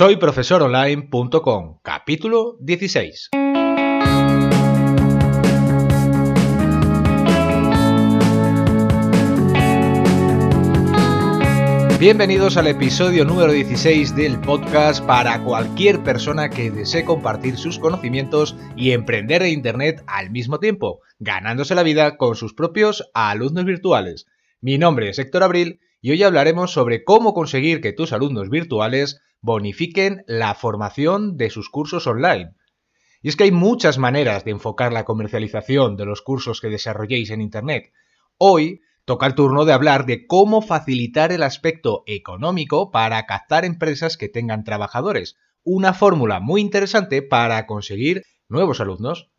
Soy profesoronline.com, capítulo 16. Bienvenidos al episodio número 16 del podcast para cualquier persona que desee compartir sus conocimientos y emprender en Internet al mismo tiempo, ganándose la vida con sus propios alumnos virtuales. Mi nombre es Héctor Abril y hoy hablaremos sobre cómo conseguir que tus alumnos virtuales bonifiquen la formación de sus cursos online. Y es que hay muchas maneras de enfocar la comercialización de los cursos que desarrolléis en Internet. Hoy toca el turno de hablar de cómo facilitar el aspecto económico para captar empresas que tengan trabajadores. Una fórmula muy interesante para conseguir nuevos alumnos.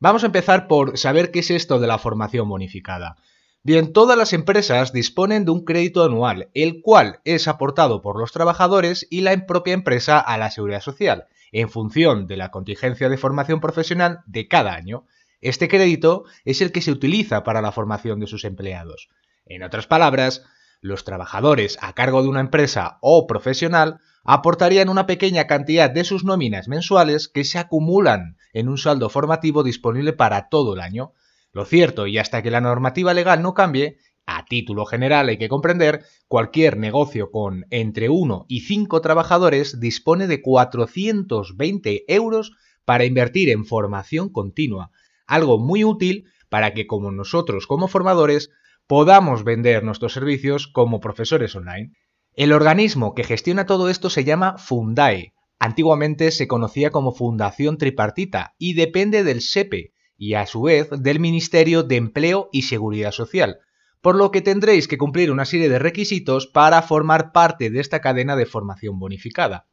Vamos a empezar por saber qué es esto de la formación bonificada. Bien, todas las empresas disponen de un crédito anual, el cual es aportado por los trabajadores y la propia empresa a la seguridad social, en función de la contingencia de formación profesional de cada año. Este crédito es el que se utiliza para la formación de sus empleados. En otras palabras, los trabajadores a cargo de una empresa o profesional aportarían una pequeña cantidad de sus nóminas mensuales que se acumulan en un saldo formativo disponible para todo el año. Lo cierto, y hasta que la normativa legal no cambie, a título general hay que comprender, cualquier negocio con entre 1 y 5 trabajadores dispone de 420 euros para invertir en formación continua, algo muy útil para que como nosotros como formadores podamos vender nuestros servicios como profesores online. El organismo que gestiona todo esto se llama Fundae. Antiguamente se conocía como Fundación Tripartita y depende del SEPE y a su vez del Ministerio de Empleo y Seguridad Social, por lo que tendréis que cumplir una serie de requisitos para formar parte de esta cadena de formación bonificada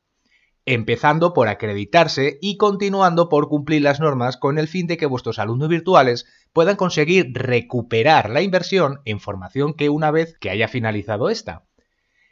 empezando por acreditarse y continuando por cumplir las normas con el fin de que vuestros alumnos virtuales puedan conseguir recuperar la inversión en formación que una vez que haya finalizado esta.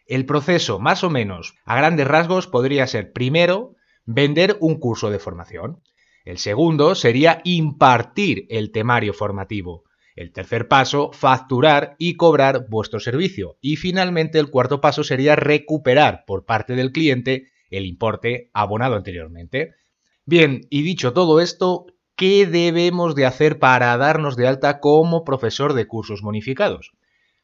El proceso, más o menos, a grandes rasgos, podría ser primero vender un curso de formación. El segundo sería impartir el temario formativo. El tercer paso, facturar y cobrar vuestro servicio. Y finalmente el cuarto paso sería recuperar por parte del cliente el importe abonado anteriormente. Bien, y dicho todo esto, ¿qué debemos de hacer para darnos de alta como profesor de cursos bonificados?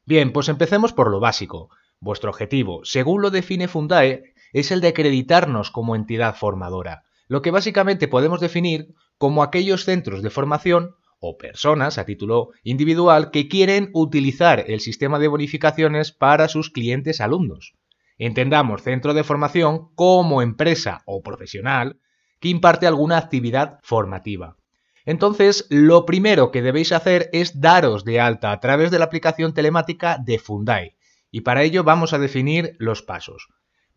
Bien, pues empecemos por lo básico. Vuestro objetivo, según lo define Fundae, es el de acreditarnos como entidad formadora, lo que básicamente podemos definir como aquellos centros de formación o personas a título individual que quieren utilizar el sistema de bonificaciones para sus clientes alumnos. Entendamos centro de formación como empresa o profesional que imparte alguna actividad formativa. Entonces, lo primero que debéis hacer es daros de alta a través de la aplicación telemática de Fundae. Y para ello vamos a definir los pasos.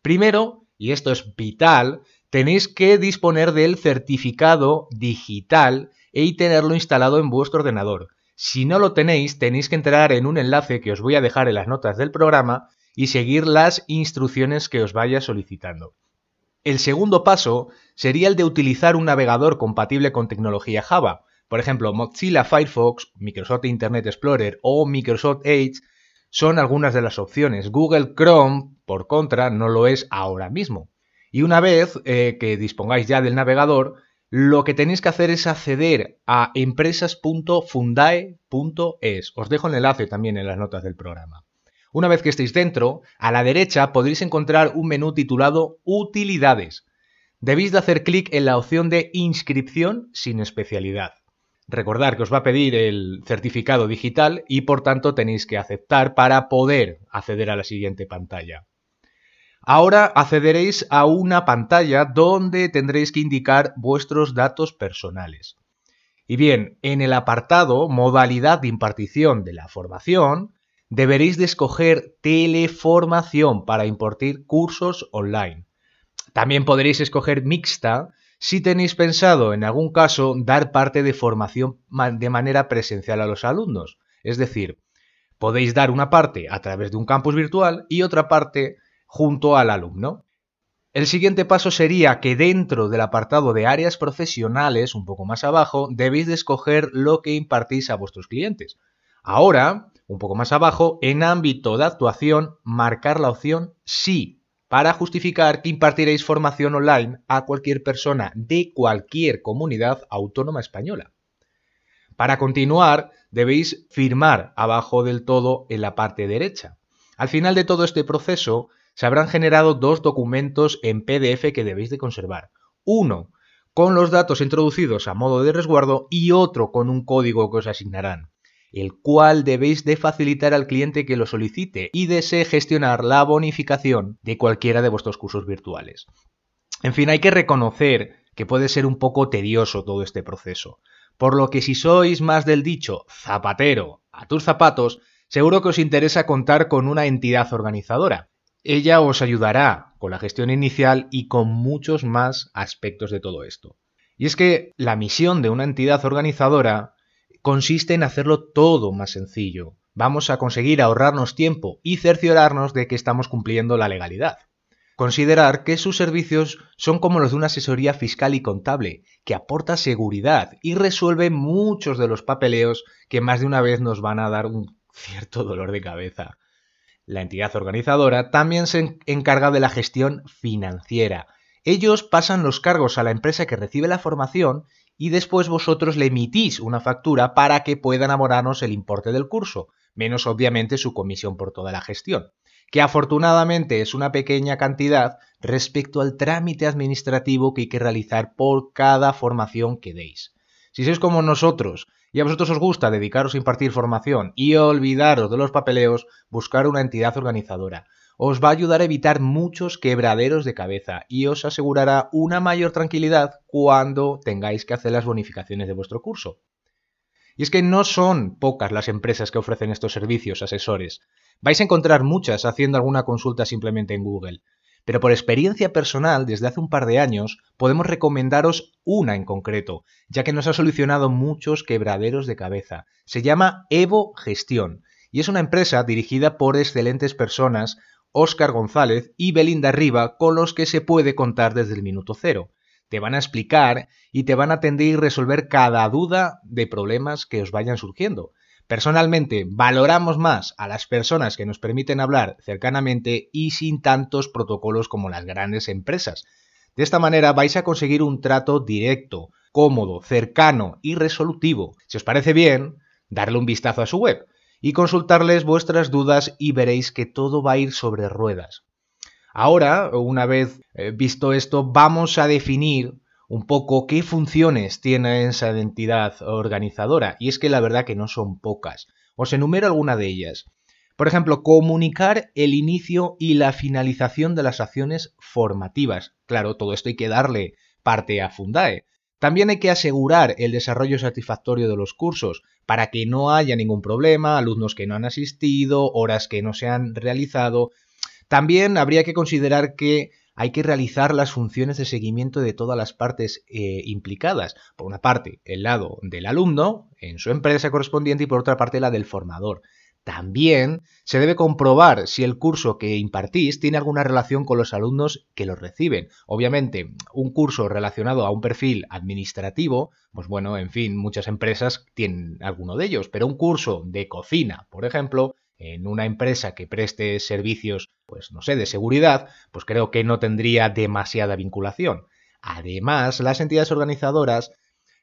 Primero, y esto es vital, tenéis que disponer del certificado digital y tenerlo instalado en vuestro ordenador. Si no lo tenéis, tenéis que entrar en un enlace que os voy a dejar en las notas del programa y seguir las instrucciones que os vaya solicitando. El segundo paso sería el de utilizar un navegador compatible con tecnología Java. Por ejemplo, Mozilla Firefox, Microsoft Internet Explorer o Microsoft Edge son algunas de las opciones. Google Chrome, por contra, no lo es ahora mismo. Y una vez eh, que dispongáis ya del navegador, lo que tenéis que hacer es acceder a empresas.fundae.es. Os dejo el enlace también en las notas del programa. Una vez que estéis dentro, a la derecha podréis encontrar un menú titulado Utilidades. Debéis de hacer clic en la opción de Inscripción sin especialidad. Recordad que os va a pedir el certificado digital y por tanto tenéis que aceptar para poder acceder a la siguiente pantalla. Ahora accederéis a una pantalla donde tendréis que indicar vuestros datos personales. Y bien, en el apartado Modalidad de impartición de la formación, deberéis de escoger teleformación para impartir cursos online. También podréis escoger mixta si tenéis pensado en algún caso dar parte de formación de manera presencial a los alumnos. Es decir, podéis dar una parte a través de un campus virtual y otra parte junto al alumno. El siguiente paso sería que dentro del apartado de áreas profesionales, un poco más abajo, debéis de escoger lo que impartís a vuestros clientes. Ahora, un poco más abajo, en ámbito de actuación, marcar la opción sí para justificar que impartiréis formación online a cualquier persona de cualquier comunidad autónoma española. Para continuar, debéis firmar abajo del todo en la parte derecha. Al final de todo este proceso, se habrán generado dos documentos en PDF que debéis de conservar. Uno con los datos introducidos a modo de resguardo y otro con un código que os asignarán el cual debéis de facilitar al cliente que lo solicite y desee gestionar la bonificación de cualquiera de vuestros cursos virtuales. En fin, hay que reconocer que puede ser un poco tedioso todo este proceso, por lo que si sois más del dicho zapatero a tus zapatos, seguro que os interesa contar con una entidad organizadora. Ella os ayudará con la gestión inicial y con muchos más aspectos de todo esto. Y es que la misión de una entidad organizadora consiste en hacerlo todo más sencillo. Vamos a conseguir ahorrarnos tiempo y cerciorarnos de que estamos cumpliendo la legalidad. Considerar que sus servicios son como los de una asesoría fiscal y contable, que aporta seguridad y resuelve muchos de los papeleos que más de una vez nos van a dar un cierto dolor de cabeza. La entidad organizadora también se encarga de la gestión financiera. Ellos pasan los cargos a la empresa que recibe la formación y después vosotros le emitís una factura para que puedan abonarnos el importe del curso, menos obviamente su comisión por toda la gestión, que afortunadamente es una pequeña cantidad respecto al trámite administrativo que hay que realizar por cada formación que deis. Si sois como nosotros y a vosotros os gusta dedicaros a impartir formación y olvidaros de los papeleos, buscar una entidad organizadora os va a ayudar a evitar muchos quebraderos de cabeza y os asegurará una mayor tranquilidad cuando tengáis que hacer las bonificaciones de vuestro curso. Y es que no son pocas las empresas que ofrecen estos servicios asesores. Vais a encontrar muchas haciendo alguna consulta simplemente en Google. Pero por experiencia personal, desde hace un par de años, podemos recomendaros una en concreto, ya que nos ha solucionado muchos quebraderos de cabeza. Se llama Evo Gestión y es una empresa dirigida por excelentes personas Óscar González y Belinda Riva con los que se puede contar desde el minuto cero. Te van a explicar y te van a atender y resolver cada duda de problemas que os vayan surgiendo. Personalmente, valoramos más a las personas que nos permiten hablar cercanamente y sin tantos protocolos como las grandes empresas. De esta manera vais a conseguir un trato directo, cómodo, cercano y resolutivo. Si os parece bien, darle un vistazo a su web y consultarles vuestras dudas y veréis que todo va a ir sobre ruedas. Ahora, una vez eh, visto esto, vamos a definir un poco qué funciones tiene esa identidad organizadora. Y es que la verdad que no son pocas. Os enumero alguna de ellas. Por ejemplo, comunicar el inicio y la finalización de las acciones formativas. Claro, todo esto hay que darle parte a Fundae. También hay que asegurar el desarrollo satisfactorio de los cursos para que no haya ningún problema, alumnos que no han asistido, horas que no se han realizado. También habría que considerar que hay que realizar las funciones de seguimiento de todas las partes eh, implicadas. Por una parte, el lado del alumno en su empresa correspondiente y por otra parte la del formador. También se debe comprobar si el curso que impartís tiene alguna relación con los alumnos que lo reciben. Obviamente, un curso relacionado a un perfil administrativo, pues bueno, en fin, muchas empresas tienen alguno de ellos, pero un curso de cocina, por ejemplo, en una empresa que preste servicios, pues no sé, de seguridad, pues creo que no tendría demasiada vinculación. Además, las entidades organizadoras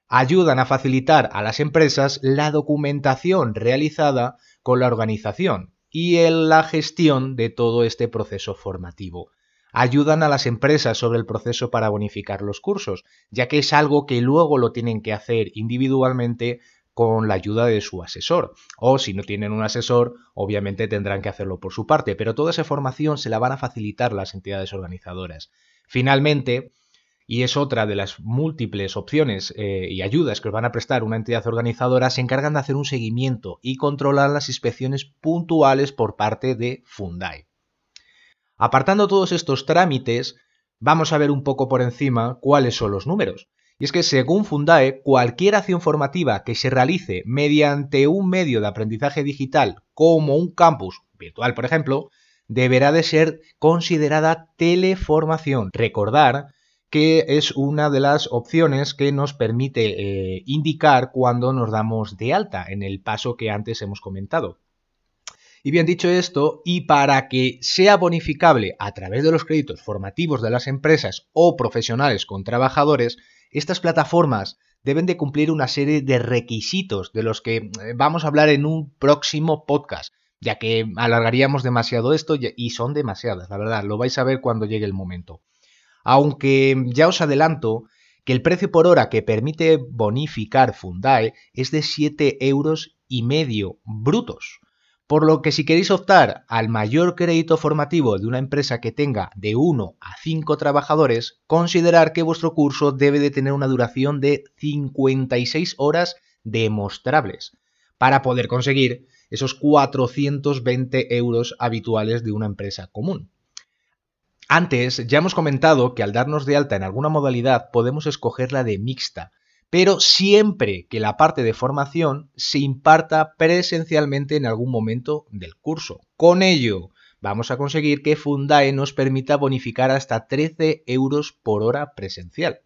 ayudan a facilitar a las empresas la documentación realizada con la organización y en la gestión de todo este proceso formativo. Ayudan a las empresas sobre el proceso para bonificar los cursos, ya que es algo que luego lo tienen que hacer individualmente con la ayuda de su asesor. O si no tienen un asesor, obviamente tendrán que hacerlo por su parte, pero toda esa formación se la van a facilitar las entidades organizadoras. Finalmente, y es otra de las múltiples opciones eh, y ayudas que os van a prestar una entidad organizadora, se encargan de hacer un seguimiento y controlar las inspecciones puntuales por parte de Fundai. Apartando todos estos trámites, vamos a ver un poco por encima cuáles son los números. Y es que según Fundae, cualquier acción formativa que se realice mediante un medio de aprendizaje digital como un campus virtual, por ejemplo, deberá de ser considerada teleformación. Recordar que es una de las opciones que nos permite eh, indicar cuando nos damos de alta en el paso que antes hemos comentado. Y bien dicho esto, y para que sea bonificable a través de los créditos formativos de las empresas o profesionales con trabajadores, estas plataformas deben de cumplir una serie de requisitos de los que eh, vamos a hablar en un próximo podcast, ya que alargaríamos demasiado esto y son demasiadas, la verdad, lo vais a ver cuando llegue el momento. Aunque ya os adelanto que el precio por hora que permite bonificar Fundae es de 7 euros y medio brutos. Por lo que si queréis optar al mayor crédito formativo de una empresa que tenga de 1 a 5 trabajadores, considerar que vuestro curso debe de tener una duración de 56 horas demostrables para poder conseguir esos 420 euros habituales de una empresa común. Antes ya hemos comentado que al darnos de alta en alguna modalidad podemos escoger la de mixta, pero siempre que la parte de formación se imparta presencialmente en algún momento del curso. Con ello, vamos a conseguir que Fundae nos permita bonificar hasta 13 euros por hora presencial.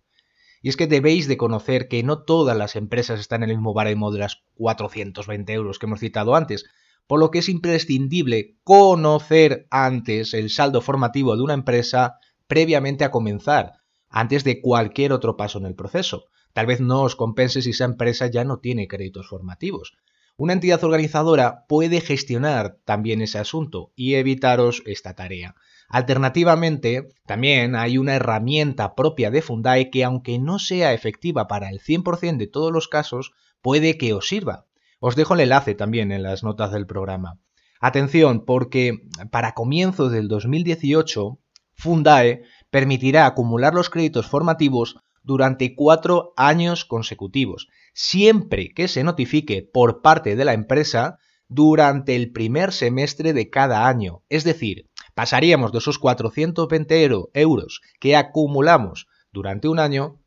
Y es que debéis de conocer que no todas las empresas están en el mismo baremo de las 420 euros que hemos citado antes, por lo que es imprescindible conocer antes el saldo formativo de una empresa previamente a comenzar, antes de cualquier otro paso en el proceso. Tal vez no os compense si esa empresa ya no tiene créditos formativos. Una entidad organizadora puede gestionar también ese asunto y evitaros esta tarea. Alternativamente, también hay una herramienta propia de Fundae que aunque no sea efectiva para el 100% de todos los casos, puede que os sirva. Os dejo el enlace también en las notas del programa. Atención, porque para comienzos del 2018, Fundae permitirá acumular los créditos formativos durante cuatro años consecutivos, siempre que se notifique por parte de la empresa durante el primer semestre de cada año. Es decir, pasaríamos de esos 420 euros que acumulamos durante un año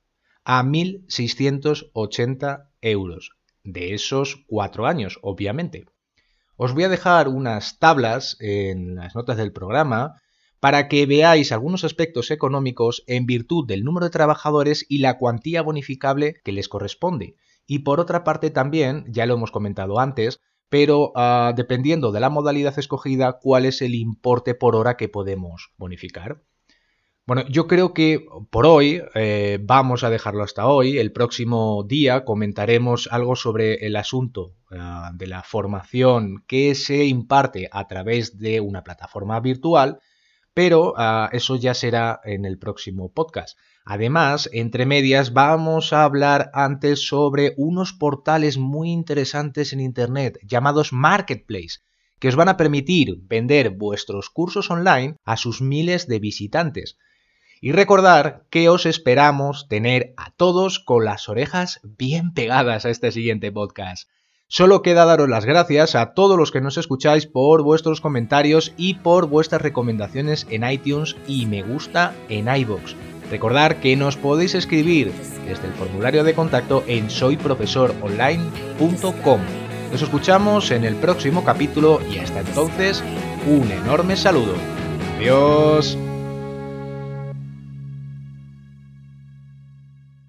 a 1.680 euros de esos cuatro años, obviamente. Os voy a dejar unas tablas en las notas del programa para que veáis algunos aspectos económicos en virtud del número de trabajadores y la cuantía bonificable que les corresponde. Y por otra parte también, ya lo hemos comentado antes, pero ah, dependiendo de la modalidad escogida, cuál es el importe por hora que podemos bonificar. Bueno, yo creo que por hoy eh, vamos a dejarlo hasta hoy. El próximo día comentaremos algo sobre el asunto ah, de la formación que se imparte a través de una plataforma virtual pero ah, eso ya será en el próximo podcast. Además, entre medias vamos a hablar antes sobre unos portales muy interesantes en Internet llamados Marketplace, que os van a permitir vender vuestros cursos online a sus miles de visitantes. Y recordar que os esperamos tener a todos con las orejas bien pegadas a este siguiente podcast. Solo queda daros las gracias a todos los que nos escucháis por vuestros comentarios y por vuestras recomendaciones en iTunes y me gusta en iBox. Recordar que nos podéis escribir desde el formulario de contacto en soyprofesoronline.com. Nos escuchamos en el próximo capítulo y hasta entonces, un enorme saludo. Adiós.